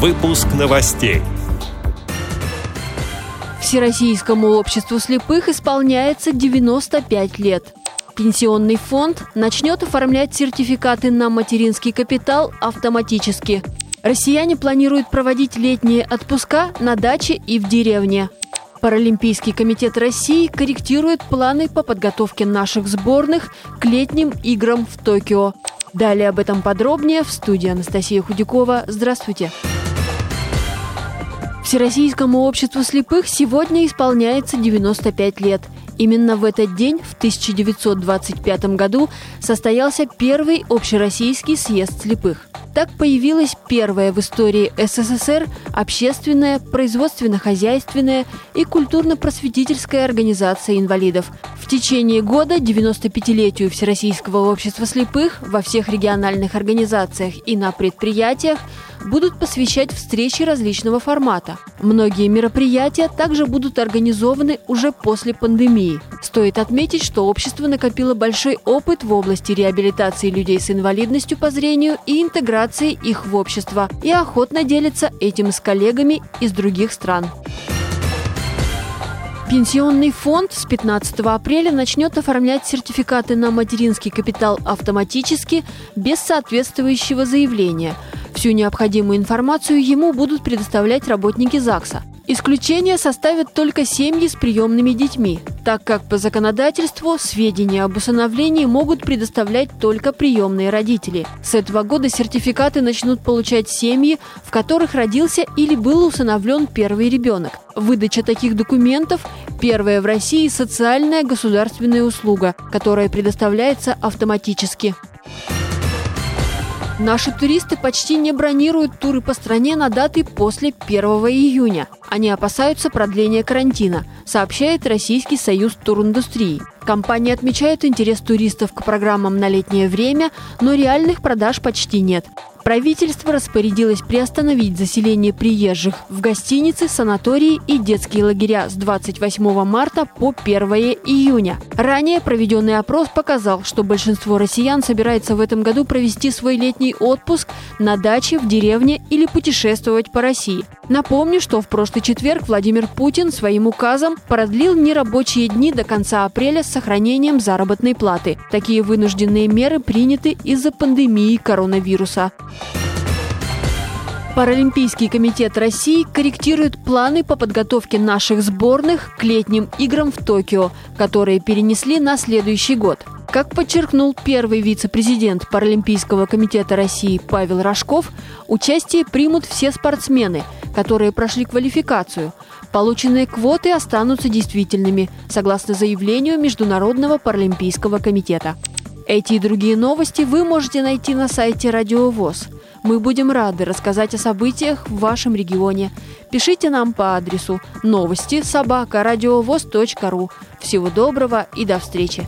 Выпуск новостей. Всероссийскому обществу слепых исполняется 95 лет. Пенсионный фонд начнет оформлять сертификаты на материнский капитал автоматически. Россияне планируют проводить летние отпуска на даче и в деревне. Паралимпийский комитет России корректирует планы по подготовке наших сборных к летним играм в Токио. Далее об этом подробнее в студии Анастасия Худякова. Здравствуйте. Всероссийскому обществу слепых сегодня исполняется 95 лет. Именно в этот день, в 1925 году, состоялся первый общероссийский съезд слепых. Так появилась первая в истории СССР общественная, производственно-хозяйственная и культурно-просветительская организация инвалидов. В течение года 95-летию Всероссийского общества слепых во всех региональных организациях и на предприятиях будут посвящать встречи различного формата. Многие мероприятия также будут организованы уже после пандемии. Стоит отметить, что общество накопило большой опыт в области реабилитации людей с инвалидностью по зрению и интеграции их в общество и охотно делится этим с коллегами из других стран. Пенсионный фонд с 15 апреля начнет оформлять сертификаты на материнский капитал автоматически без соответствующего заявления – Всю необходимую информацию ему будут предоставлять работники ЗАГСа. Исключение составят только семьи с приемными детьми, так как по законодательству сведения об усыновлении могут предоставлять только приемные родители. С этого года сертификаты начнут получать семьи, в которых родился или был усыновлен первый ребенок. Выдача таких документов – первая в России социальная государственная услуга, которая предоставляется автоматически. Наши туристы почти не бронируют туры по стране на даты после 1 июня. Они опасаются продления карантина, сообщает Российский союз туриндустрии. Компания отмечает интерес туристов к программам на летнее время, но реальных продаж почти нет. Правительство распорядилось приостановить заселение приезжих в гостиницы, санатории и детские лагеря с 28 марта по 1 июня. Ранее проведенный опрос показал, что большинство россиян собирается в этом году провести свой летний отпуск на даче, в деревне или путешествовать по России. Напомню, что в прошлый четверг Владимир Путин своим указом продлил нерабочие дни до конца апреля с сохранением заработной платы. Такие вынужденные меры приняты из-за пандемии коронавируса. Паралимпийский комитет России корректирует планы по подготовке наших сборных к летним играм в Токио, которые перенесли на следующий год. Как подчеркнул первый вице-президент Паралимпийского комитета России Павел Рожков, участие примут все спортсмены, которые прошли квалификацию. Полученные квоты останутся действительными, согласно заявлению Международного паралимпийского комитета. Эти и другие новости вы можете найти на сайте Радио ВОЗ. Мы будем рады рассказать о событиях в вашем регионе. Пишите нам по адресу новости собака ру. Всего доброго и до встречи!